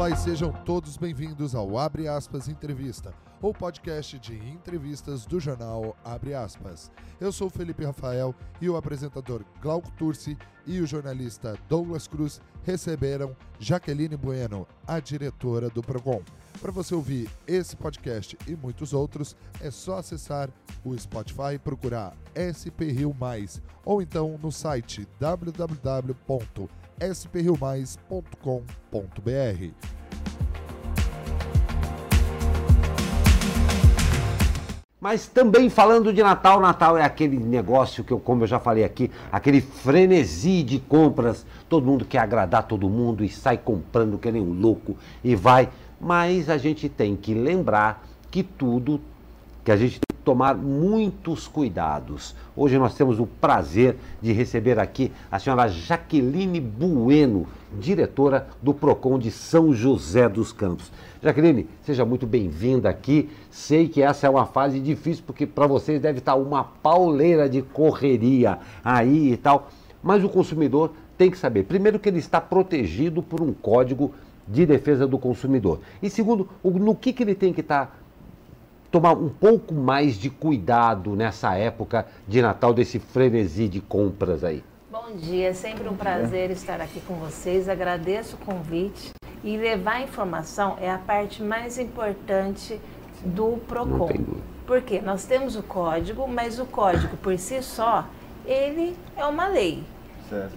Olá e sejam todos bem-vindos ao Abre Aspas Entrevista, ou podcast de entrevistas do jornal Abre Aspas. Eu sou Felipe Rafael e o apresentador Glauco Turci e o jornalista Douglas Cruz receberam Jaqueline Bueno, a diretora do Procon. Para você ouvir esse podcast e muitos outros, é só acessar o Spotify e procurar SP Rio Mais, ou então no site www.spriomais.com.br. Mas também falando de Natal, Natal é aquele negócio que eu, como eu já falei aqui, aquele frenesi de compras. Todo mundo quer agradar todo mundo e sai comprando que nem um louco e vai. Mas a gente tem que lembrar que tudo, que a gente tem que tomar muitos cuidados. Hoje nós temos o prazer de receber aqui a senhora Jaqueline Bueno, diretora do PROCON de São José dos Campos. Jaqueline, seja muito bem-vinda aqui. Sei que essa é uma fase difícil, porque para vocês deve estar uma pauleira de correria aí e tal. Mas o consumidor tem que saber, primeiro, que ele está protegido por um código de defesa do consumidor. E segundo, no que, que ele tem que estar. Tomar um pouco mais de cuidado nessa época de Natal, desse frenesi de compras aí. Bom dia, é sempre um prazer estar aqui com vocês. Agradeço o convite. E levar informação é a parte mais importante do PROCON. Porque nós temos o código, mas o código por si só, ele é uma lei.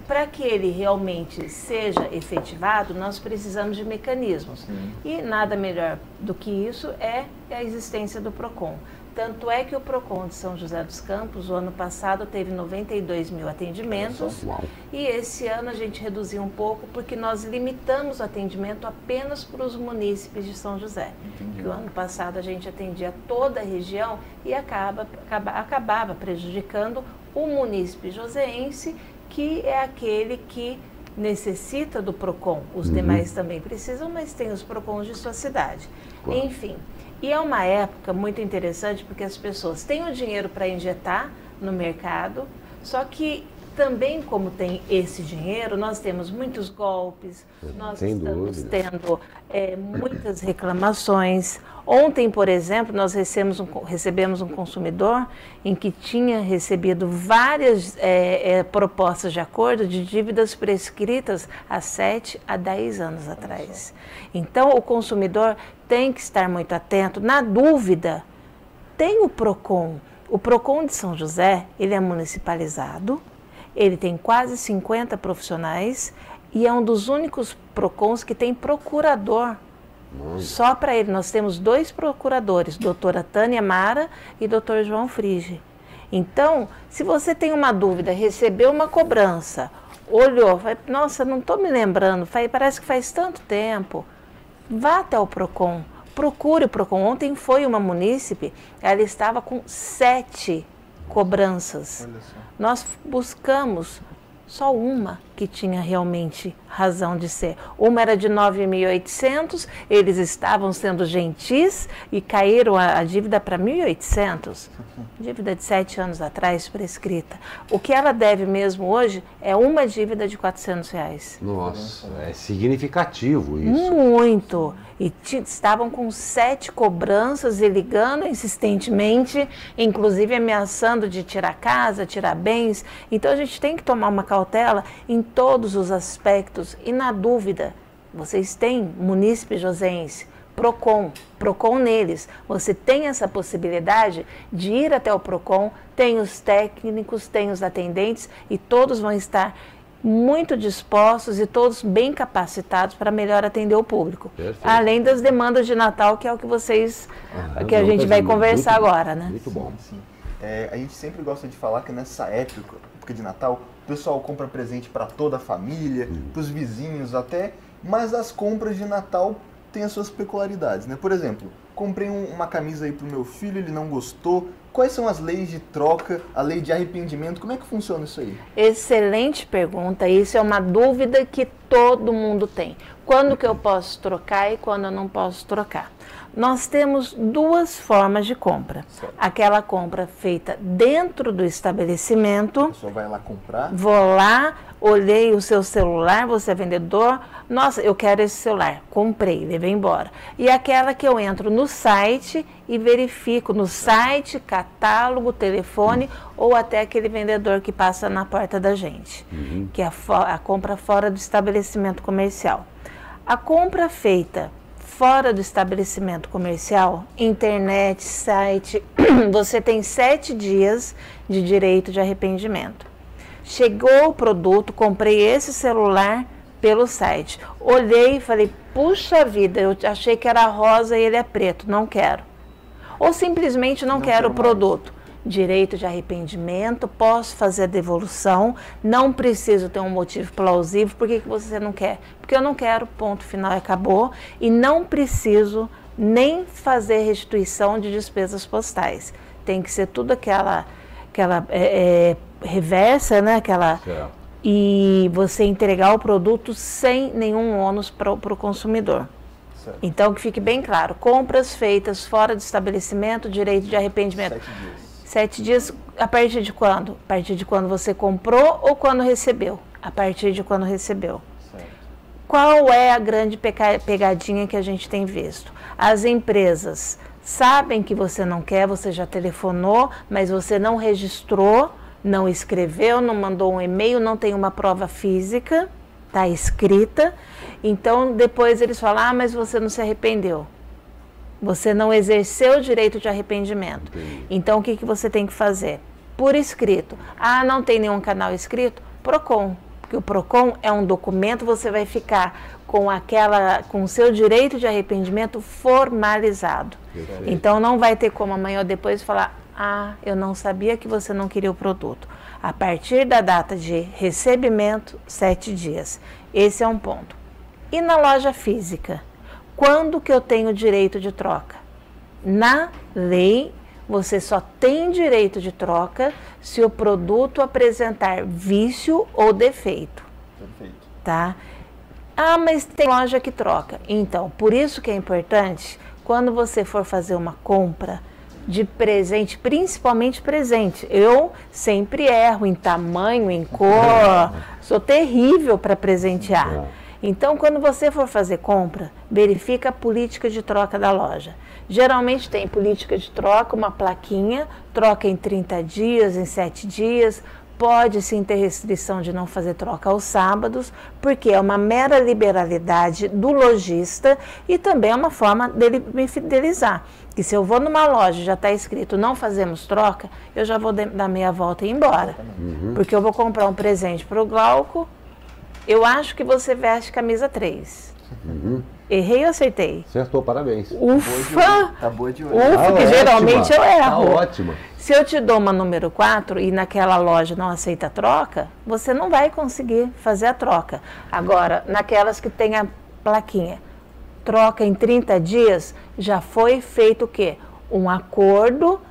Para que ele realmente seja efetivado, nós precisamos de mecanismos. Sim. E nada melhor do que isso é a existência do PROCON. Tanto é que o PROCON de São José dos Campos, o ano passado, teve 92 mil atendimentos. E esse ano a gente reduziu um pouco porque nós limitamos o atendimento apenas para os munícipes de São José. Entendi. Que o ano passado a gente atendia toda a região e acaba, acaba, acabava prejudicando o munícipe joseense, que é aquele que necessita do PROCON. Os uhum. demais também precisam, mas tem os PROCONs de sua cidade. Claro. Enfim. E é uma época muito interessante porque as pessoas têm o dinheiro para injetar no mercado, só que também como tem esse dinheiro, nós temos muitos golpes, nós Sem estamos dúvida. tendo é, muitas reclamações. Ontem, por exemplo, nós recebemos um, recebemos um consumidor em que tinha recebido várias é, é, propostas de acordo de dívidas prescritas há 7 a 10 anos atrás. Então, o consumidor tem que estar muito atento. Na dúvida, tem o PROCON. O PROCON de São José, ele é municipalizado, ele tem quase 50 profissionais e é um dos únicos PROCONs que tem procurador. Só para ele. Nós temos dois procuradores, doutora Tânia Mara e doutor João Frige. Então, se você tem uma dúvida, recebeu uma cobrança, olhou, vai, nossa, não estou me lembrando, parece que faz tanto tempo, vá até o PROCON, procure o PROCON. Ontem foi uma munícipe, ela estava com sete cobranças. Nós buscamos só uma que tinha realmente razão de ser. Uma era de 9.800, eles estavam sendo gentis e caíram a, a dívida para 1.800. Dívida de sete anos atrás, prescrita. O que ela deve mesmo hoje é uma dívida de 400 reais. Nossa, é significativo isso. Muito. E estavam com sete cobranças e ligando insistentemente, inclusive ameaçando de tirar casa, tirar bens. Então a gente tem que tomar uma cautela em todos os aspectos e na dúvida, vocês têm munícipe josense, PROCON, PROCON neles. Você tem essa possibilidade de ir até o PROCON, tem os técnicos, tem os atendentes e todos vão estar muito dispostos e todos bem capacitados para melhor atender o público. Perfeito. Além das demandas de Natal, que é o que vocês, ah, que a gente vai conversar muito, agora, né? Muito bom. Sim, sim. É, a gente sempre gosta de falar que nessa época, época de Natal, o pessoal compra presente para toda a família, para os vizinhos até, mas as compras de Natal têm as suas peculiaridades, né? Por exemplo, comprei um, uma camisa aí pro meu filho, ele não gostou. Quais são as leis de troca, a lei de arrependimento? Como é que funciona isso aí? Excelente pergunta. Isso é uma dúvida que todo mundo tem. Quando que eu posso trocar e quando eu não posso trocar? Nós temos duas formas de compra. Certo. Aquela compra feita dentro do estabelecimento. Pessoa vai lá comprar? Vou lá, olhei o seu celular, você é vendedor. Nossa, eu quero esse celular. Comprei, levei embora. E aquela que eu entro no site e verifico no site, catálogo, telefone ou até aquele vendedor que passa na porta da gente, uhum. que é a, a compra fora do estabelecimento comercial. A compra feita fora do estabelecimento comercial, internet, site, você tem sete dias de direito de arrependimento. Chegou o produto, comprei esse celular pelo site. Olhei e falei, puxa vida, eu achei que era rosa e ele é preto, não quero. Ou simplesmente não, não quero o produto. Direito de arrependimento, posso fazer a devolução, não preciso ter um motivo plausível. Por que, que você não quer? Porque eu não quero, ponto final, acabou. E não preciso nem fazer restituição de despesas postais. Tem que ser tudo aquela, aquela é, é, reversa, né? Aquela, e você entregar o produto sem nenhum ônus para o consumidor. Certo. Então, que fique bem claro: compras feitas fora do estabelecimento, direito de arrependimento. Sete dias Sete dias a partir de quando? A partir de quando você comprou ou quando recebeu? A partir de quando recebeu. Certo. Qual é a grande pegadinha que a gente tem visto? As empresas sabem que você não quer, você já telefonou, mas você não registrou, não escreveu, não mandou um e-mail, não tem uma prova física, está escrita. Então depois eles falam: ah, mas você não se arrependeu. Você não exerceu o direito de arrependimento. Entendi. Então, o que, que você tem que fazer? Por escrito. Ah, não tem nenhum canal escrito? PROCON. Porque o PROCON é um documento, você vai ficar com aquela, com o seu direito de arrependimento formalizado. Então, não vai ter como amanhã ou depois falar, ah, eu não sabia que você não queria o produto. A partir da data de recebimento, sete dias. Esse é um ponto. E na loja física? Quando que eu tenho direito de troca? Na lei, você só tem direito de troca se o produto apresentar vício ou defeito. Perfeito. Tá? Ah, mas tem loja que troca. Então, por isso que é importante, quando você for fazer uma compra de presente, principalmente presente. Eu sempre erro em tamanho, em cor, sou terrível para presentear. Então, quando você for fazer compra, verifica a política de troca da loja. Geralmente tem política de troca, uma plaquinha, troca em 30 dias, em 7 dias. Pode sim ter restrição de não fazer troca aos sábados, porque é uma mera liberalidade do lojista e também é uma forma dele me fidelizar. Que se eu vou numa loja e já está escrito não fazemos troca, eu já vou dar meia volta e ir embora. Uhum. Porque eu vou comprar um presente para o Glauco, eu acho que você veste camisa 3. Uhum. Errei ou acertei? Acertou, parabéns. Ufa! Tá boa de olho. Ufa, tá que geralmente eu erro. Tá ótimo. Se eu te dou uma número 4 e naquela loja não aceita troca, você não vai conseguir fazer a troca. Agora, naquelas que tem a plaquinha, troca em 30 dias, já foi feito o quê? Um acordo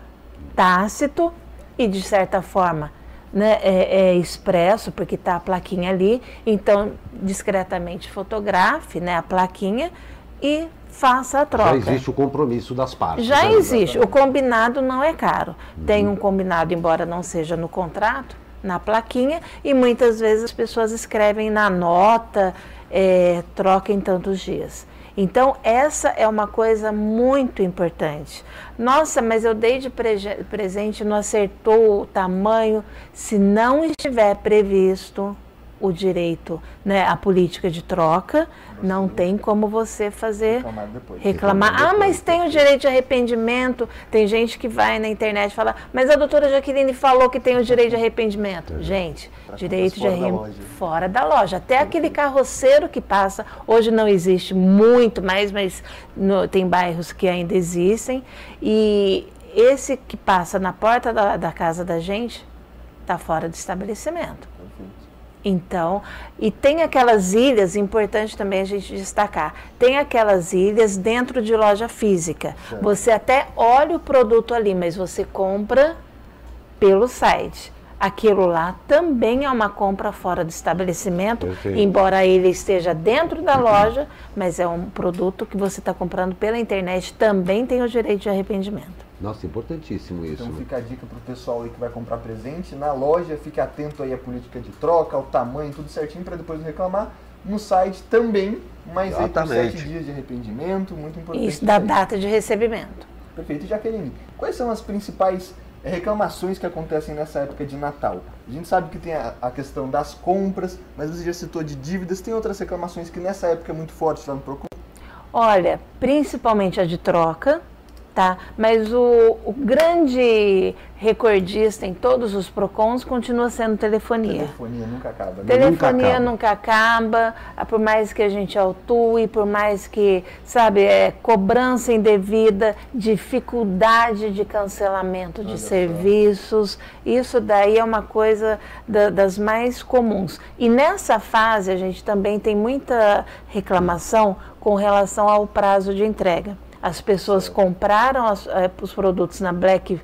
tácito e, de certa forma, né, é, é expresso, porque está a plaquinha ali, então discretamente fotografe né, a plaquinha e faça a troca. Já existe o compromisso das partes. Já né? existe. O combinado não é caro. Uhum. Tem um combinado, embora não seja no contrato, na plaquinha, e muitas vezes as pessoas escrevem na nota, é, troca em tantos dias. Então, essa é uma coisa muito importante. Nossa, mas eu dei de presente, não acertou o tamanho. Se não estiver previsto o direito, né, a política de troca, não tem como você fazer reclamar. Depois. reclamar. Ah, mas tem o direito de arrependimento. Tem gente que vai na internet e fala, mas a doutora Jaqueline falou que tem o direito de arrependimento. É. Gente, direito de arrependimento fora da loja. Até aquele carroceiro que passa, hoje não existe muito mais, mas no, tem bairros que ainda existem. E esse que passa na porta da, da casa da gente está fora do estabelecimento. Então, e tem aquelas ilhas, importante também a gente destacar, tem aquelas ilhas dentro de loja física. Você até olha o produto ali, mas você compra pelo site. aquilo lá também é uma compra fora do estabelecimento, Perfeito. embora ele esteja dentro da loja, mas é um produto que você está comprando pela internet, também tem o direito de arrependimento. Nossa, importantíssimo isso. Então né? fica a dica para o pessoal aí que vai comprar presente. Na loja, fique atento aí à política de troca, ao tamanho, tudo certinho para depois não reclamar. No site também, mas aí por sete dias de arrependimento, muito importante. Isso, da data de recebimento. Perfeito. Jaqueline, quais são as principais reclamações que acontecem nessa época de Natal. A gente sabe que tem a, a, questão das compras, mas você já citou de dívidas, tem outras reclamações que nessa época é muito forte lá no Procon? Olha, principalmente a de troca, tá? Mas o, o, grande recordista em todos os PROCONs continua sendo telefonia. Telefonia nunca acaba. Né? Telefonia nunca acaba. nunca acaba, por mais que a gente autue, por mais que, sabe, é, cobrança indevida, dificuldade de cancelamento de Olha serviços, só. isso daí é uma coisa da, das mais comuns. E nessa fase a gente também tem muita reclamação com relação ao prazo de entrega. As pessoas compraram as, é, os produtos na Black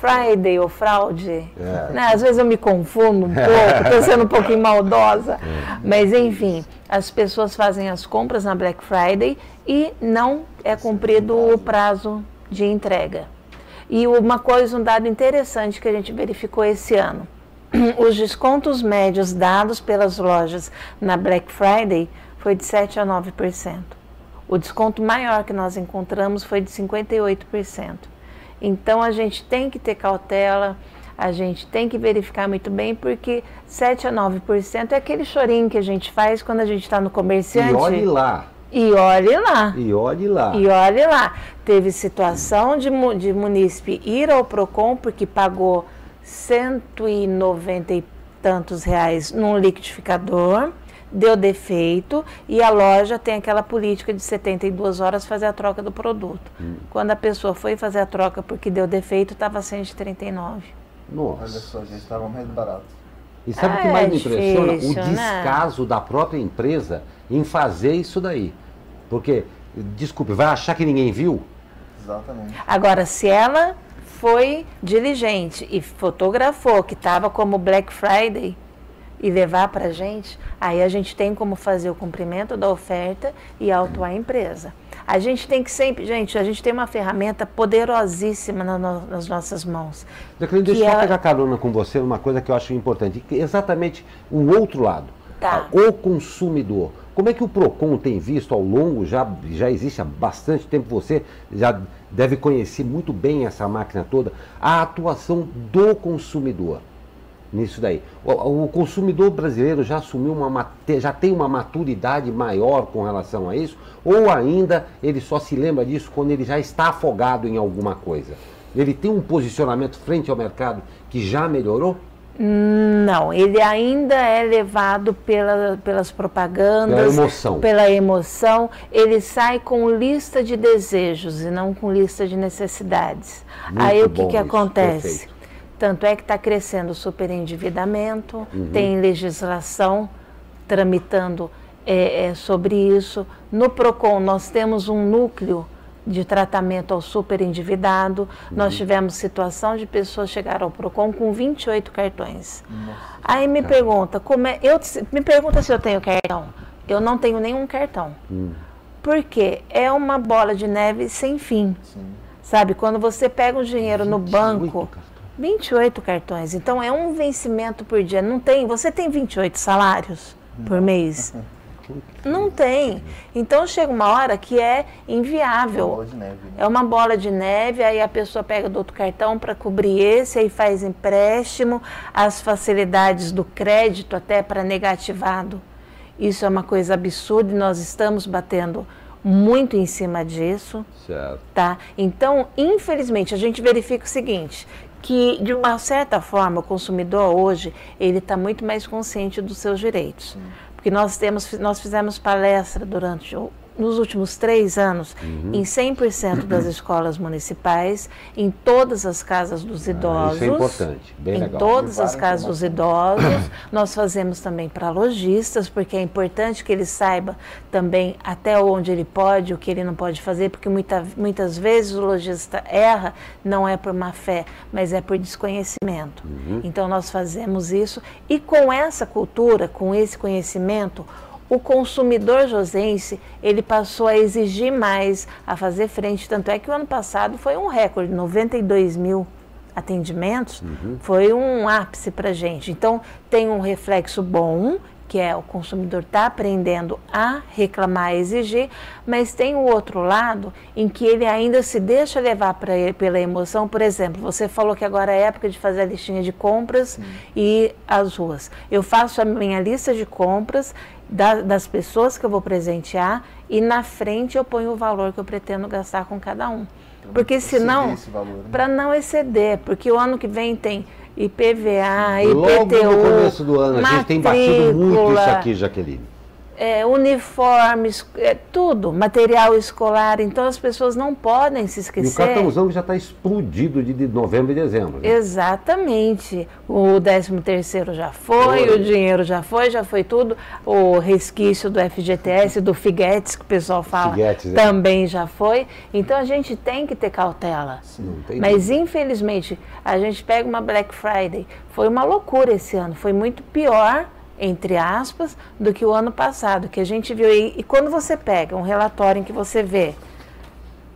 Friday ou fraude. É. Né? Às vezes eu me confundo um pouco, estou sendo um pouquinho maldosa. É. Mas enfim, as pessoas fazem as compras na Black Friday e não é cumprido o prazo de entrega. E uma coisa, um dado interessante que a gente verificou esse ano. Os descontos médios dados pelas lojas na Black Friday foi de 7 a 9%. O desconto maior que nós encontramos foi de 58%. Então a gente tem que ter cautela, a gente tem que verificar muito bem, porque 7 a 9% é aquele chorinho que a gente faz quando a gente está no comerciante. E olhe lá. E olhe lá. E olhe lá. E olhe lá. Teve situação de, de munícipe ir ao PROCON porque pagou 190 e tantos reais num liquidificador deu defeito e a loja tem aquela política de 72 horas fazer a troca do produto. Hum. Quando a pessoa foi fazer a troca porque deu defeito, estava 139. Nossa. Olha só, gente, estava mais barato. E sabe o que mais é me impressiona? Difícil, o né? descaso né? da própria empresa em fazer isso daí. Porque, desculpe, vai achar que ninguém viu? Exatamente. Agora, se ela foi diligente e fotografou que estava como Black Friday, e levar para a gente, aí a gente tem como fazer o cumprimento da oferta e autuar a empresa. A gente tem que sempre, gente, a gente tem uma ferramenta poderosíssima na no, nas nossas mãos. Jacqueline, deixa eu é... pegar carona com você uma coisa que eu acho importante, exatamente o outro lado, tá. o consumidor. Como é que o PROCON tem visto ao longo, já, já existe há bastante tempo, você já deve conhecer muito bem essa máquina toda, a atuação do consumidor nisso daí. O, o, consumidor brasileiro já assumiu uma já tem uma maturidade maior com relação a isso, ou ainda ele só se lembra disso quando ele já está afogado em alguma coisa? Ele tem um posicionamento frente ao mercado que já melhorou? Não, ele ainda é levado pela, pelas propagandas, pela emoção. pela emoção. Ele sai com lista de desejos e não com lista de necessidades. Muito Aí o que, que acontece? Perfeito. Tanto é que está crescendo o superendividamento, uhum. tem legislação tramitando é, é, sobre isso. No PROCON, nós temos um núcleo de tratamento ao superendividado. Uhum. Nós tivemos situação de pessoas chegar ao PROCON com 28 cartões. Nossa, Aí me cara. pergunta, como é, eu, me pergunta se eu tenho cartão. Eu não tenho nenhum cartão. Uhum. Porque é uma bola de neve sem fim. Sim. Sabe, quando você pega o dinheiro no banco, 28 cartões. Então é um vencimento por dia. Não tem. Você tem 28 salários por mês? Não tem. Então chega uma hora que é inviável. Uma bola de neve, né? É uma bola de neve, aí a pessoa pega do outro cartão para cobrir esse, aí faz empréstimo, as facilidades do crédito até para negativado. Isso é uma coisa absurda e nós estamos batendo muito em cima disso. Certo. Tá? Então, infelizmente, a gente verifica o seguinte, que de uma certa forma o consumidor hoje ele está muito mais consciente dos seus direitos. Porque nós temos nós fizemos palestra durante nos últimos três anos uhum. em 100% das escolas municipais, em todas as casas dos idosos. Ah, isso é importante, bem em legal. todas as casas dos idosos. Nós fazemos também para lojistas, porque é importante que ele saiba também até onde ele pode, o que ele não pode fazer, porque muita, muitas vezes o lojista erra, não é por má fé, mas é por desconhecimento. Uhum. Então nós fazemos isso e com essa cultura, com esse conhecimento, o consumidor josense ele passou a exigir mais, a fazer frente. Tanto é que o ano passado foi um recorde, 92 mil atendimentos, uhum. foi um ápice para a gente. Então tem um reflexo bom, que é o consumidor está aprendendo a reclamar, a exigir, mas tem o outro lado em que ele ainda se deixa levar ele, pela emoção. Por exemplo, você falou que agora é época de fazer a listinha de compras Sim. e as ruas. Eu faço a minha lista de compras da, das pessoas que eu vou presentear e na frente eu ponho o valor que eu pretendo gastar com cada um. Porque senão, né? para não exceder, porque o ano que vem tem IPVA, IPTU, Logo no começo do ano, a gente tem batido muito isso aqui, Jaqueline é, uniformes, é, tudo, material escolar. Então as pessoas não podem se esquecer. E o cartãozão já está explodido de, de, novembro e dezembro. Né? Exatamente. O 13 terceiro já foi, o dinheiro já foi, já foi tudo. O resquício do FGTS, do Figuetes, que o pessoal fala, Figuetes, é. também é. já foi. Então a gente tem que ter cautela. Sim, Mas dúvida. infelizmente, a gente pega uma Black Friday. Foi uma loucura esse ano, foi muito pior entre aspas, do que o ano passado, que a gente viu. E, e quando você pega um relatório em que você vê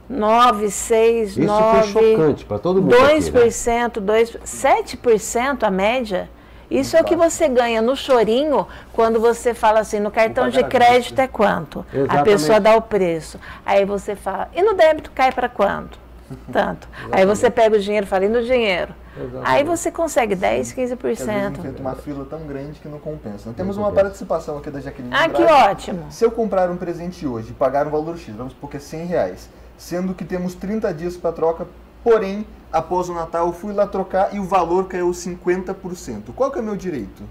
9, 6, Isso 9. Isso foi chocante para todo mundo. 2%, aqui, né? 2, 7% a média. Isso é o que você ganha no chorinho quando você fala assim, no cartão de crédito é quanto? Exatamente. A pessoa dá o preço. Aí você fala, e no débito cai para quanto? Tanto. Aí você pega o dinheiro fala, e no dinheiro? Exatamente. Aí você consegue 10, 15%. Porque uma fila tão grande que não compensa. Temos uma participação aqui da Jaqueline. Ah, que ótimo. Se eu comprar um presente hoje e pagar um valor X, vamos supor que é 100 reais, sendo que temos 30 dias para troca, porém, após o Natal eu fui lá trocar e o valor caiu 50%. Qual que é o meu direito?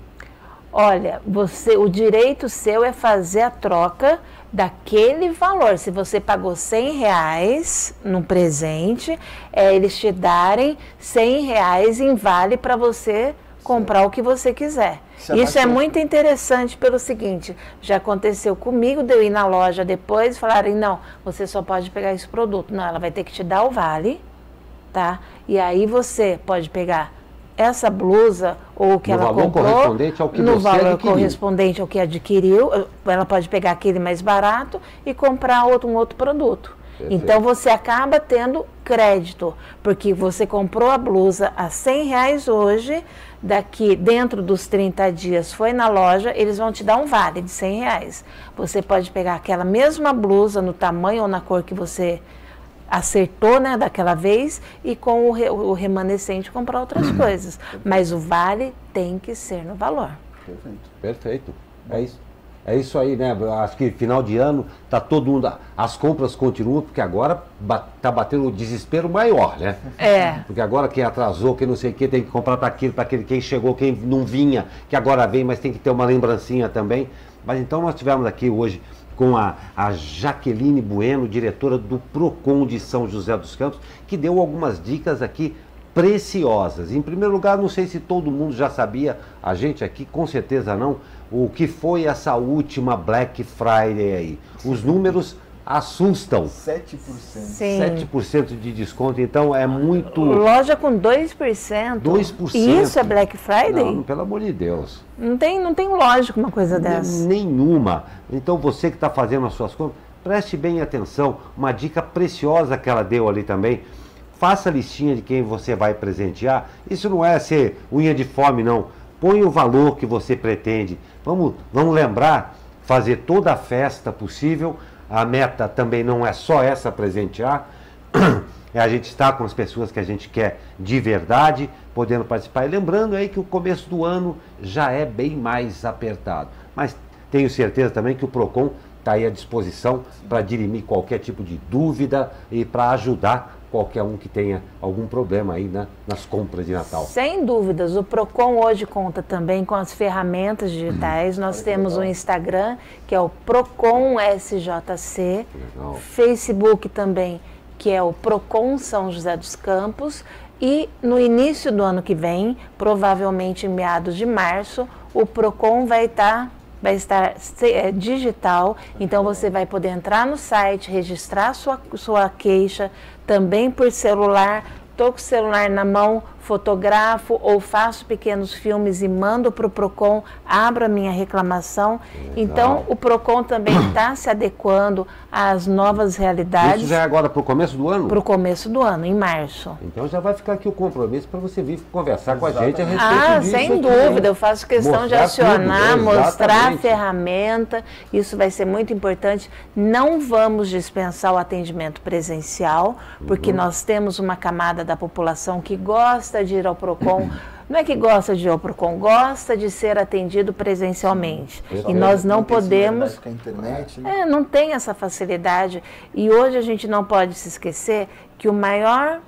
Olha, você, o direito seu é fazer a troca daquele valor. Se você pagou 100 reais no presente, é, eles te darem 100 reais em vale para você comprar Sim. o que você quiser. Se Isso é muito interessante pelo seguinte, já aconteceu comigo de eu ir na loja depois e falarem, não, você só pode pegar esse produto. Não, ela vai ter que te dar o vale, tá? E aí você pode pegar essa blusa ou que no ela valor comprou correspondente ao que no valor adquiriu. correspondente ao que adquiriu, ela pode pegar aquele mais barato e comprar outro, um outro produto. Perfeito. Então você acaba tendo crédito, porque você comprou a blusa a 100 reais hoje, daqui dentro dos 30 dias foi na loja, eles vão te dar um vale de 100 reais. Você pode pegar aquela mesma blusa no tamanho ou na cor que você acertou né, daquela vez e com o, re, o remanescente comprar outras uhum. coisas. Mas o vale tem que ser no valor. Perfeito. Perfeito. É isso. É isso aí, né? Acho que final de ano tá todo mundo. As compras continuam, porque agora tá batendo o desespero maior, né? É. Porque agora quem atrasou, quem não sei o que, tem que comprar para aquilo, para aquele, quem chegou, quem não vinha, que agora vem, mas tem que ter uma lembrancinha também. Mas então nós tivemos aqui hoje com a, a Jaqueline Bueno, diretora do PROCON de São José dos Campos, que deu algumas dicas aqui preciosas. Em primeiro lugar, não sei se todo mundo já sabia, a gente aqui com certeza não, o que foi essa última Black Friday aí. Os números assustam. 7%. Sim. 7% de desconto, então é muito. Loja com 2%. 2%. Isso é Black Friday? Não, pelo amor de Deus. Não tem, não tem lógica uma coisa dessa. Nenhuma. Então você que está fazendo as suas compras, preste bem atenção. Uma dica preciosa que ela deu ali também. Faça a listinha de quem você vai presentear. Isso não é ser unha de fome, não. Põe o valor que você pretende. Vamos, vamos lembrar, fazer toda a festa possível a meta também não é só essa presentear, é a gente estar com as pessoas que a gente quer de verdade, podendo participar. E lembrando aí que o começo do ano já é bem mais apertado. Mas tenho certeza também que o PROCON está aí à disposição para dirimir qualquer tipo de dúvida e para ajudar qualquer um que tenha algum problema aí né, nas compras de Natal. Sem dúvidas, o Procon hoje conta também com as ferramentas digitais. Nós temos o Instagram, que é o Procon SJC, Legal. Facebook também, que é o Procon São José dos Campos, e no início do ano que vem, provavelmente em meados de março, o Procon vai estar vai estar é, digital, então você vai poder entrar no site, registrar sua, sua queixa, também por celular, estou com o celular na mão, fotografo ou faço pequenos filmes e mando para o PROCON, abro a minha reclamação. Legal. Então, o PROCON também está se adequando às novas realidades. Isso já é agora para o começo do ano? Para o começo do ano, em março. Então já vai ficar aqui o compromisso para você vir conversar Exatamente. com a gente a respeito ah, disso. Ah, sem dúvida, eu faço questão mostrar de acionar, tudo, né? mostrar a ferramenta, isso vai ser muito importante. Não vamos dispensar o atendimento presencial, porque uhum. nós temos uma camada da população que gosta gosta de ir ao PROCON. Não é que gosta de ir ao PROCON, gosta de ser atendido presencialmente. e nós não, não podemos. Internet, né? é, não tem essa facilidade. E hoje a gente não pode se esquecer que o maior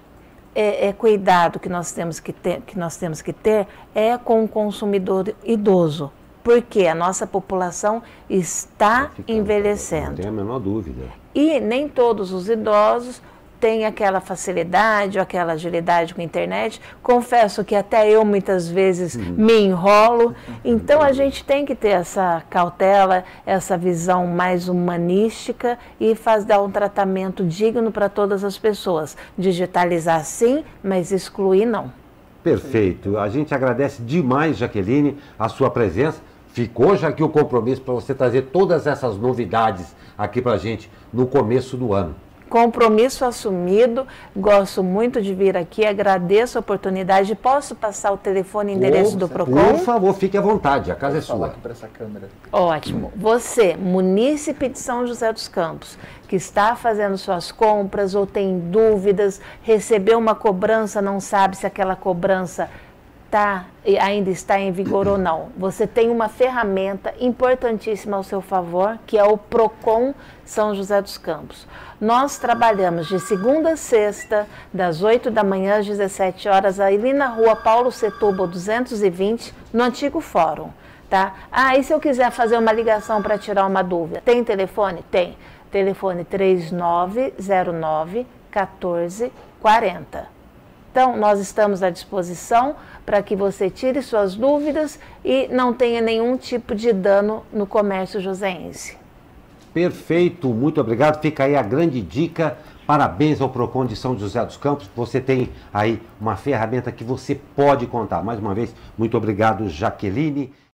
é, é, cuidado que nós, temos que, ter, que nós temos que ter é com o consumidor idoso. Porque a nossa população está envelhecendo. Não tem a menor dúvida. E nem todos os idosos tem aquela facilidade ou aquela agilidade com a internet. Confesso que até eu muitas vezes uhum. me enrolo. Então a gente tem que ter essa cautela, essa visão mais humanística e faz dar um tratamento digno para todas as pessoas. Digitalizar sim, mas excluir não. Perfeito. A gente agradece demais, Jaqueline, a sua presença. Ficou já aqui o compromisso para você trazer todas essas novidades aqui para a gente no começo do ano. Compromisso assumido. Gosto muito de vir aqui. Agradeço a oportunidade. Posso passar o telefone e endereço oh, do Procon? Por favor, fique à vontade. A casa é sua. Aqui para essa câmera. Ótimo. Você, munícipe de São José dos Campos, que está fazendo suas compras ou tem dúvidas, recebeu uma cobrança, não sabe se aquela cobrança tá, ainda está em vigor ou não. Você tem uma ferramenta importantíssima ao seu favor, que é o Procon São José dos Campos. Nós trabalhamos de segunda a sexta, das 8 da manhã às 17 horas, ali na rua Paulo Setúbal 220, no antigo fórum. Tá? Ah, e se eu quiser fazer uma ligação para tirar uma dúvida? Tem telefone? Tem. Telefone 3909 1440. Então, nós estamos à disposição para que você tire suas dúvidas e não tenha nenhum tipo de dano no comércio joseense. Perfeito, muito obrigado. Fica aí a grande dica. Parabéns ao Procon de São José dos Campos. Você tem aí uma ferramenta que você pode contar. Mais uma vez, muito obrigado, Jaqueline.